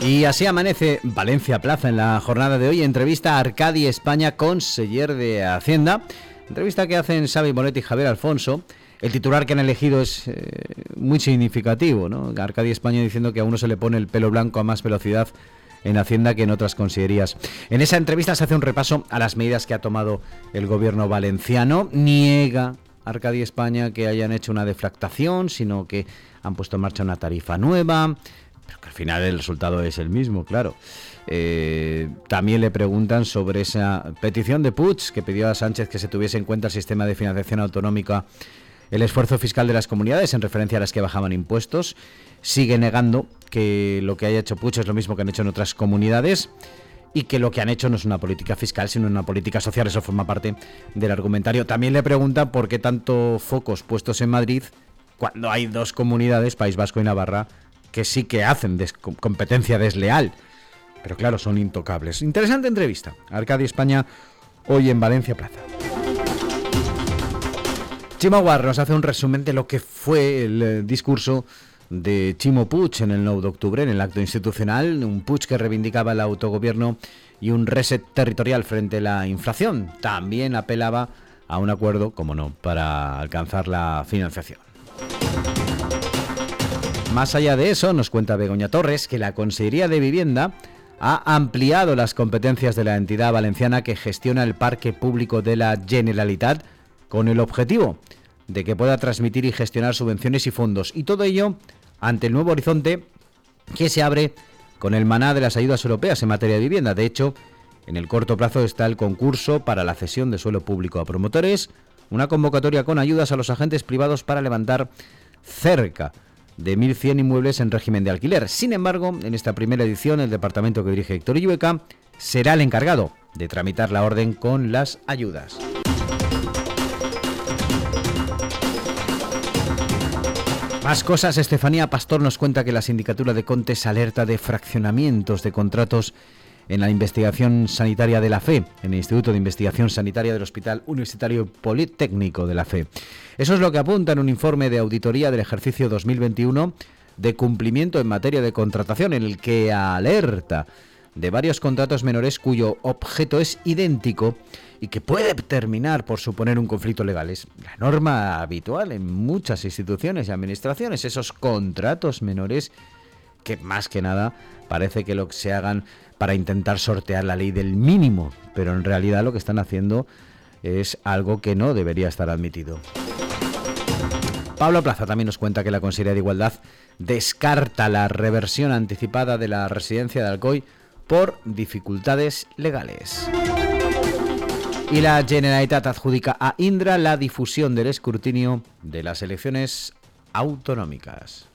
Y así amanece Valencia Plaza en la jornada de hoy. Entrevista a Arcadi España, conseller de Hacienda. Entrevista que hacen Xavi Moretti y Javier Alfonso. El titular que han elegido es eh, muy significativo, ¿no? Arcadi España diciendo que a uno se le pone el pelo blanco a más velocidad en Hacienda que en otras consellerías. En esa entrevista se hace un repaso a las medidas que ha tomado el gobierno valenciano. Niega Arcadi España que hayan hecho una defractación, sino que han puesto en marcha una tarifa nueva, pero que al final el resultado es el mismo, claro. Eh, también le preguntan sobre esa petición de Puig que pidió a Sánchez que se tuviese en cuenta el sistema de financiación autonómica, el esfuerzo fiscal de las comunidades en referencia a las que bajaban impuestos. Sigue negando que lo que haya hecho Puig es lo mismo que han hecho en otras comunidades y que lo que han hecho no es una política fiscal, sino una política social. Eso forma parte del argumentario. También le preguntan por qué tanto focos puestos en Madrid cuando hay dos comunidades, País Vasco y Navarra, que sí que hacen competencia desleal. Pero claro, son intocables. Interesante entrevista. Arcadia España, hoy en Valencia Plaza. Chimaguar nos hace un resumen de lo que fue el eh, discurso de Chimo Puig en el 9 de octubre, en el acto institucional, un Puig que reivindicaba el autogobierno y un reset territorial frente a la inflación. También apelaba a un acuerdo, como no, para alcanzar la financiación. Más allá de eso, nos cuenta Begoña Torres que la Consejería de Vivienda ha ampliado las competencias de la entidad valenciana que gestiona el parque público de la Generalitat con el objetivo de que pueda transmitir y gestionar subvenciones y fondos. Y todo ello ante el nuevo horizonte que se abre con el maná de las ayudas europeas en materia de vivienda. De hecho, en el corto plazo está el concurso para la cesión de suelo público a promotores, una convocatoria con ayudas a los agentes privados para levantar cerca de 1.100 inmuebles en régimen de alquiler. Sin embargo, en esta primera edición, el departamento que dirige Héctor Illueca será el encargado de tramitar la orden con las ayudas. Más cosas, Estefanía Pastor nos cuenta que la sindicatura de Contes alerta de fraccionamientos de contratos en la investigación sanitaria de la FE, en el Instituto de Investigación Sanitaria del Hospital Universitario Politécnico de la FE. Eso es lo que apunta en un informe de auditoría del ejercicio 2021 de cumplimiento en materia de contratación, en el que alerta de varios contratos menores cuyo objeto es idéntico y que puede terminar por suponer un conflicto legal. Es la norma habitual en muchas instituciones y administraciones, esos contratos menores que más que nada parece que lo que se hagan para intentar sortear la ley del mínimo, pero en realidad lo que están haciendo es algo que no debería estar admitido. Pablo Plaza también nos cuenta que la Consejería de Igualdad descarta la reversión anticipada de la residencia de Alcoy por dificultades legales. Y la Generalitat adjudica a Indra la difusión del escrutinio de las elecciones autonómicas.